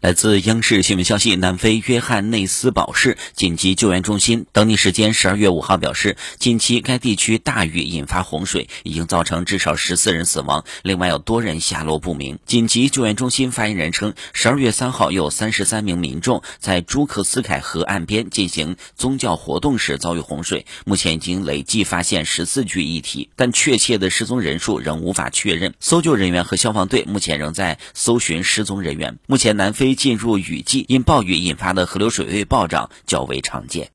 来自央视新闻消息，南非约翰内斯堡市紧急救援中心当地时间十二月五号表示，近期该地区大雨引发洪水，已经造成至少十四人死亡，另外有多人下落不明。紧急救援中心发言人称，十二月三号有三十三名民众在朱克斯凯河岸边进行宗教活动时遭遇洪水，目前已经累计发现十四具遗体，但确切的失踪人数仍无法确认。搜救人员和消防队目前仍在搜寻失踪人员。目前南非。进入雨季，因暴雨引发的河流水位暴涨较为常见。